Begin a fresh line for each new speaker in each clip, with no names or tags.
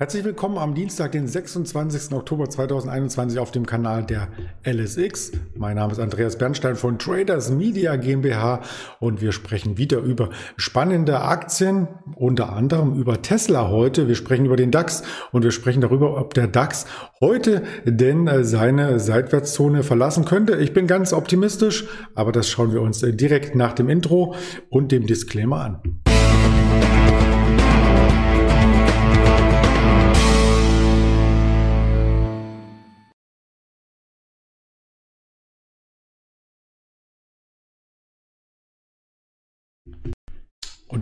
Herzlich willkommen am Dienstag, den 26. Oktober 2021 auf dem Kanal der LSX. Mein Name ist Andreas Bernstein von Traders Media GmbH und wir sprechen wieder über spannende Aktien, unter anderem über Tesla heute. Wir sprechen über den DAX und wir sprechen darüber, ob der DAX heute denn äh, seine Seitwärtszone verlassen könnte. Ich bin ganz optimistisch, aber das schauen wir uns äh, direkt nach dem Intro und dem Disclaimer an.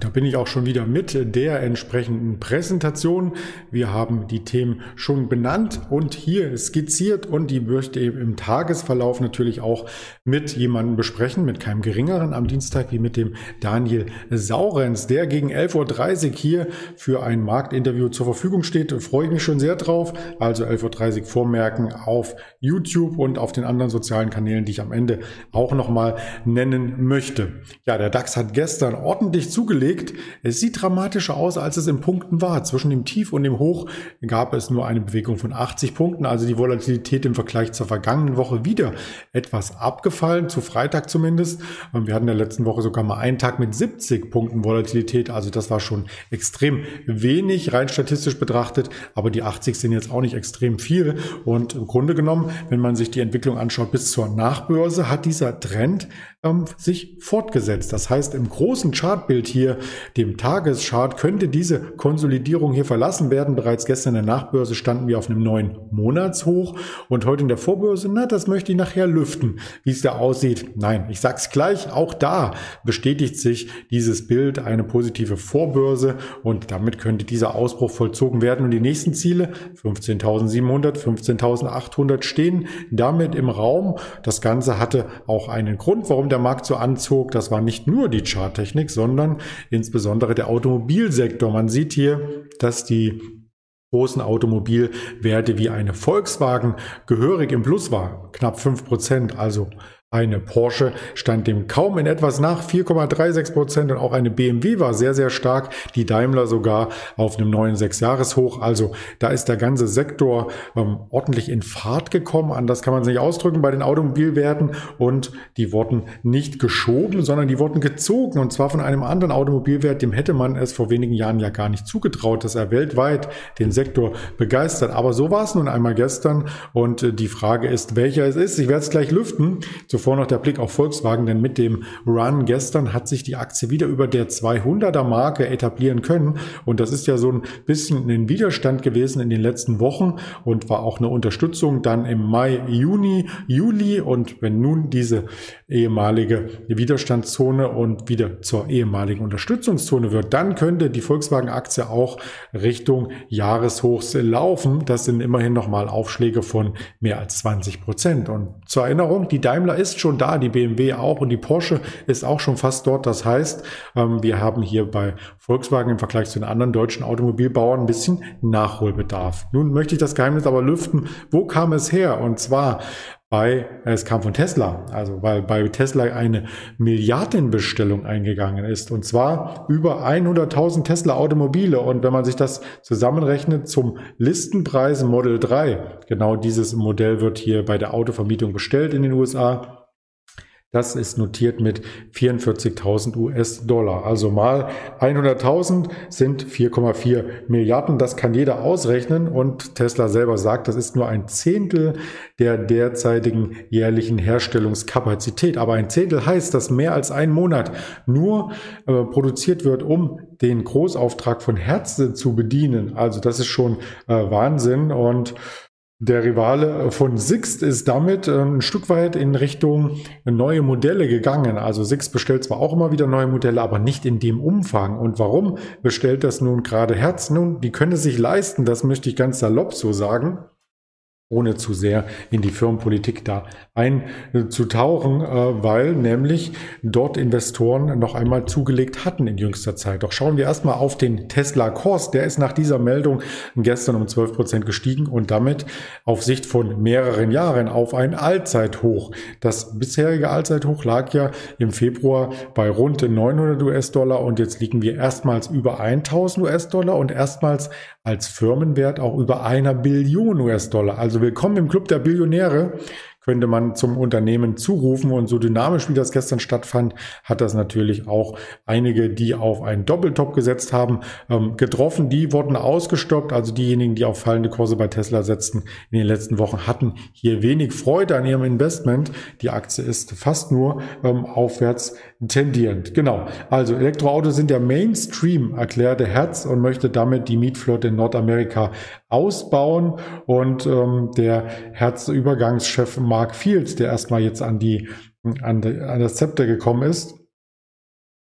Da bin ich auch schon wieder mit der entsprechenden Präsentation. Wir haben die Themen schon benannt und hier skizziert und die möchte ich im Tagesverlauf natürlich auch mit jemandem besprechen, mit keinem geringeren am Dienstag wie mit dem Daniel Saurenz, der gegen 11.30 Uhr hier für ein Marktinterview zur Verfügung steht. freue ich mich schon sehr drauf. Also 11.30 Uhr vormerken auf YouTube und auf den anderen sozialen Kanälen, die ich am Ende auch nochmal nennen möchte. Ja, der DAX hat gestern ordentlich zugelegt zugelegt. Es sieht dramatischer aus, als es in Punkten war. Zwischen dem Tief und dem Hoch gab es nur eine Bewegung von 80 Punkten, also die Volatilität im Vergleich zur vergangenen Woche wieder etwas abgefallen, zu Freitag zumindest. Wir hatten in der letzten Woche sogar mal einen Tag mit 70 Punkten Volatilität, also das war schon extrem wenig, rein statistisch betrachtet, aber die 80 sind jetzt auch nicht extrem viel. Und im Grunde genommen, wenn man sich die Entwicklung anschaut bis zur Nachbörse, hat dieser Trend ähm, sich fortgesetzt. Das heißt, im großen Chartbild hier dem Tageschart könnte diese Konsolidierung hier verlassen werden. Bereits gestern in der Nachbörse standen wir auf einem neuen Monatshoch und heute in der Vorbörse, na, das möchte ich nachher lüften, wie es da aussieht. Nein, ich sag's gleich, auch da bestätigt sich dieses Bild eine positive Vorbörse und damit könnte dieser Ausbruch vollzogen werden und die nächsten Ziele 15.700, 15.800 stehen damit im Raum. Das Ganze hatte auch einen Grund, warum der Markt so anzog. Das war nicht nur die Charttechnik, sondern insbesondere der Automobilsektor. Man sieht hier, dass die großen Automobilwerte wie eine Volkswagen gehörig im Plus war, knapp fünf Prozent, also eine Porsche stand dem kaum in etwas nach, 4,36 Prozent und auch eine BMW war sehr, sehr stark, die Daimler sogar auf einem neuen Sechsjahreshoch. Also da ist der ganze Sektor ähm, ordentlich in Fahrt gekommen. Anders kann man es nicht ausdrücken bei den Automobilwerten und die wurden nicht geschoben, sondern die wurden gezogen und zwar von einem anderen Automobilwert, dem hätte man es vor wenigen Jahren ja gar nicht zugetraut, dass er weltweit den Sektor begeistert. Aber so war es nun einmal gestern und äh, die Frage ist, welcher es ist. Ich werde es gleich lüften. Zuvor noch der Blick auf Volkswagen, denn mit dem Run gestern hat sich die Aktie wieder über der 200er Marke etablieren können. Und das ist ja so ein bisschen ein Widerstand gewesen in den letzten Wochen und war auch eine Unterstützung dann im Mai, Juni, Juli. Und wenn nun diese ehemalige Widerstandszone und wieder zur ehemaligen Unterstützungszone wird, dann könnte die Volkswagen-Aktie auch Richtung Jahreshochs laufen. Das sind immerhin nochmal Aufschläge von mehr als 20 Prozent. Und zur Erinnerung, die Daimler ist schon da, die BMW auch und die Porsche ist auch schon fast dort. Das heißt, ähm, wir haben hier bei Volkswagen im Vergleich zu den anderen deutschen Automobilbauern ein bisschen Nachholbedarf. Nun möchte ich das Geheimnis aber lüften. Wo kam es her? Und zwar bei, es kam von Tesla, also weil bei Tesla eine Milliardenbestellung eingegangen ist. Und zwar über 100.000 Tesla Automobile und wenn man sich das zusammenrechnet zum Listenpreis Model 3, genau dieses Modell wird hier bei der Autovermietung bestellt in den USA, das ist notiert mit 44.000 US-Dollar. Also mal 100.000 sind 4,4 Milliarden. Das kann jeder ausrechnen. Und Tesla selber sagt, das ist nur ein Zehntel der derzeitigen jährlichen Herstellungskapazität. Aber ein Zehntel heißt, dass mehr als ein Monat nur äh, produziert wird, um den Großauftrag von Herz zu bedienen. Also das ist schon äh, Wahnsinn. Und der Rivale von Sixt ist damit äh, ein Stück weit in Richtung neue Modelle gegangen. Also Sixt bestellt zwar auch immer wieder neue Modelle, aber nicht in dem Umfang. Und warum bestellt das nun gerade Herz? Nun, die können es sich leisten, das möchte ich ganz salopp so sagen ohne zu sehr in die Firmenpolitik da einzutauchen, äh, weil nämlich dort Investoren noch einmal zugelegt hatten in jüngster Zeit. Doch schauen wir erstmal auf den Tesla-Kurs. Der ist nach dieser Meldung gestern um 12 Prozent gestiegen und damit auf Sicht von mehreren Jahren auf ein Allzeithoch. Das bisherige Allzeithoch lag ja im Februar bei rund 900 US-Dollar und jetzt liegen wir erstmals über 1000 US-Dollar und erstmals als Firmenwert auch über einer Billion US-Dollar. Also willkommen im Club der Billionäre könnte man zum Unternehmen zurufen. Und so dynamisch, wie das gestern stattfand, hat das natürlich auch einige, die auf einen Doppeltop gesetzt haben, ähm, getroffen. Die wurden ausgestoppt. Also diejenigen, die auf fallende Kurse bei Tesla setzten in den letzten Wochen, hatten hier wenig Freude an ihrem Investment. Die Aktie ist fast nur ähm, aufwärts tendierend. Genau. Also Elektroautos sind der Mainstream, erklärte Herz und möchte damit die Mietflotte in Nordamerika ausbauen. Und ähm, der Herzübergangschef Mark Fields, der erstmal jetzt an die an, das Zepter gekommen ist,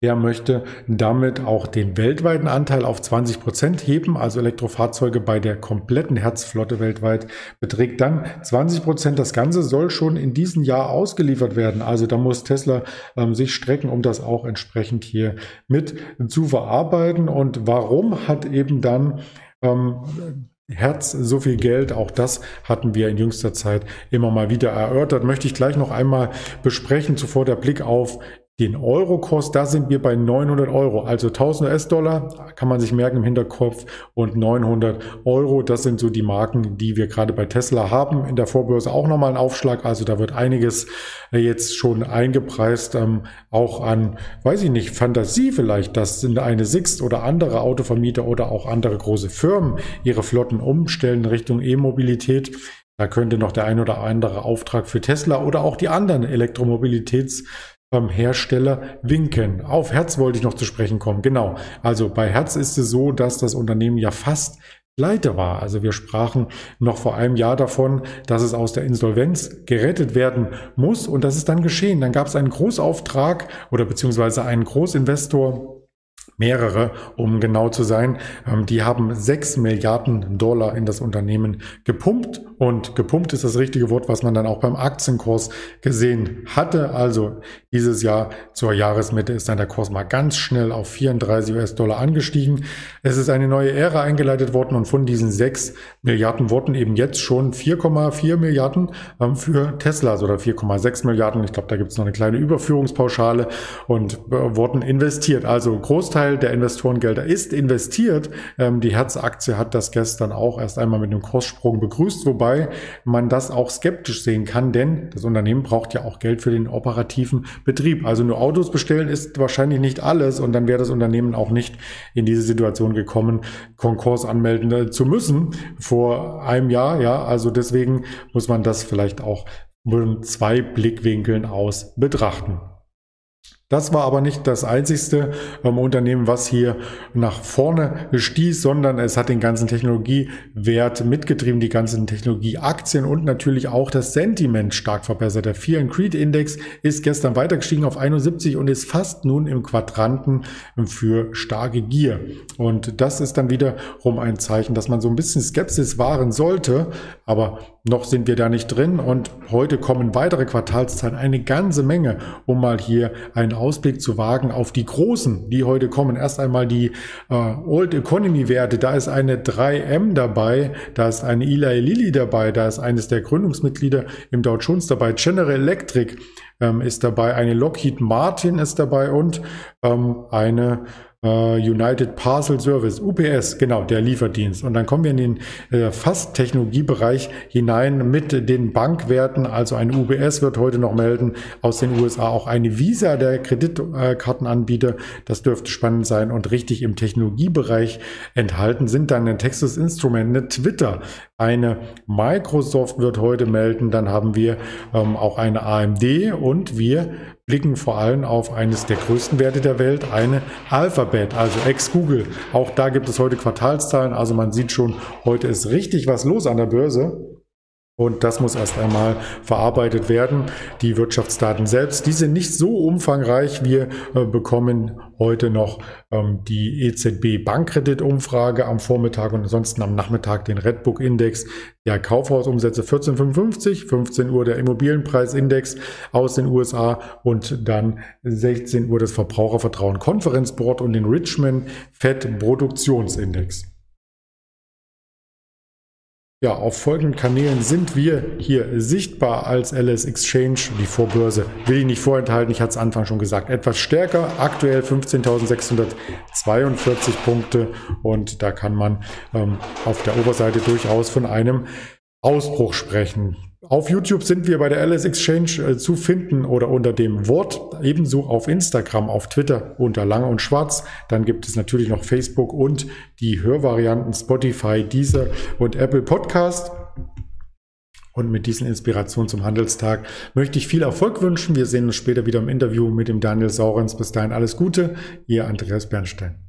der möchte damit auch den weltweiten Anteil auf 20 Prozent heben, also Elektrofahrzeuge bei der kompletten Herzflotte weltweit beträgt dann 20 Prozent. Das Ganze soll schon in diesem Jahr ausgeliefert werden. Also da muss Tesla ähm, sich strecken, um das auch entsprechend hier mit zu verarbeiten. Und warum hat eben dann ähm, Herz so viel Geld, auch das hatten wir in jüngster Zeit immer mal wieder erörtert, möchte ich gleich noch einmal besprechen. Zuvor der Blick auf den Eurokurs, da sind wir bei 900 Euro, also 1000 US-Dollar, kann man sich merken im Hinterkopf und 900 Euro, das sind so die Marken, die wir gerade bei Tesla haben. In der Vorbörse auch nochmal ein Aufschlag, also da wird einiges äh, jetzt schon eingepreist, ähm, auch an, weiß ich nicht, Fantasie vielleicht, dass eine Sixt oder andere Autovermieter oder auch andere große Firmen ihre Flotten umstellen Richtung E-Mobilität. Da könnte noch der ein oder andere Auftrag für Tesla oder auch die anderen Elektromobilitäts beim Hersteller winken. Auf Herz wollte ich noch zu sprechen kommen. Genau. Also bei Herz ist es so, dass das Unternehmen ja fast pleite war. Also wir sprachen noch vor einem Jahr davon, dass es aus der Insolvenz gerettet werden muss und das ist dann geschehen. Dann gab es einen Großauftrag oder beziehungsweise einen Großinvestor, mehrere, um genau zu sein. Ähm, die haben sechs Milliarden Dollar in das Unternehmen gepumpt und gepumpt ist das richtige Wort, was man dann auch beim Aktienkurs gesehen hatte. Also dieses Jahr zur Jahresmitte ist dann der Kurs mal ganz schnell auf 34 US-Dollar angestiegen. Es ist eine neue Ära eingeleitet worden und von diesen sechs Milliarden wurden eben jetzt schon 4,4 Milliarden ähm, für Teslas oder 4,6 Milliarden. Ich glaube, da gibt es noch eine kleine Überführungspauschale und äh, wurden investiert. Also Großteil Großteil der Investorengelder ist investiert. Ähm, die Herz-Aktie hat das gestern auch erst einmal mit einem Kurssprung begrüßt, wobei man das auch skeptisch sehen kann, denn das Unternehmen braucht ja auch Geld für den operativen Betrieb. Also nur Autos bestellen ist wahrscheinlich nicht alles und dann wäre das Unternehmen auch nicht in diese Situation gekommen, Konkurs anmelden äh, zu müssen vor einem Jahr. Ja, also deswegen muss man das vielleicht auch mit zwei Blickwinkeln aus betrachten. Das war aber nicht das einzigste ähm, Unternehmen, was hier nach vorne stieß, sondern es hat den ganzen Technologiewert mitgetrieben, die ganzen Technologieaktien und natürlich auch das Sentiment stark verbessert. Der Fear and Creed Index ist gestern weiter gestiegen auf 71 und ist fast nun im Quadranten für starke Gier. Und das ist dann wiederum ein Zeichen, dass man so ein bisschen Skepsis wahren sollte, aber noch sind wir da nicht drin und heute kommen weitere Quartalszahlen, eine ganze Menge, um mal hier einen Ausblick zu wagen auf die großen, die heute kommen. Erst einmal die äh, Old Economy Werte, da ist eine 3M dabei, da ist eine Eli Lilly dabei, da ist eines der Gründungsmitglieder im Dow Jones dabei, General Electric ähm, ist dabei, eine Lockheed Martin ist dabei und ähm, eine United Parcel Service, UPS, genau, der Lieferdienst. Und dann kommen wir in den äh, fast Technologiebereich hinein mit den Bankwerten. Also ein UBS wird heute noch melden aus den USA, auch eine Visa, der Kreditkartenanbieter. Das dürfte spannend sein. Und richtig im Technologiebereich enthalten sind dann ein Texas Instrument, eine Twitter, eine Microsoft wird heute melden. Dann haben wir ähm, auch eine AMD und wir blicken vor allem auf eines der größten Werte der Welt, eine Alphabet, also ex-Google. Auch da gibt es heute Quartalszahlen, also man sieht schon, heute ist richtig was los an der Börse. Und das muss erst einmal verarbeitet werden. Die Wirtschaftsdaten selbst, die sind nicht so umfangreich. Wir äh, bekommen heute noch ähm, die EZB Bankkreditumfrage am Vormittag und ansonsten am Nachmittag den Redbook Index der Kaufhausumsätze 1455, 15 Uhr der Immobilienpreisindex aus den USA und dann 16 Uhr das Verbrauchervertrauen Konferenzboard und den Richmond Fed Produktionsindex. Ja, auf folgenden Kanälen sind wir hier sichtbar als LS Exchange. Die Vorbörse will ich nicht vorenthalten, ich hatte es Anfang schon gesagt, etwas stärker. Aktuell 15.642 Punkte und da kann man ähm, auf der Oberseite durchaus von einem Ausbruch sprechen. Auf YouTube sind wir bei der LS Exchange äh, zu finden oder unter dem Wort, ebenso auf Instagram, auf Twitter unter Lange und Schwarz. Dann gibt es natürlich noch Facebook und die Hörvarianten Spotify, Deezer und Apple Podcast. Und mit diesen Inspirationen zum Handelstag möchte ich viel Erfolg wünschen. Wir sehen uns später wieder im Interview mit dem Daniel Saurens. Bis dahin alles Gute, Ihr Andreas Bernstein.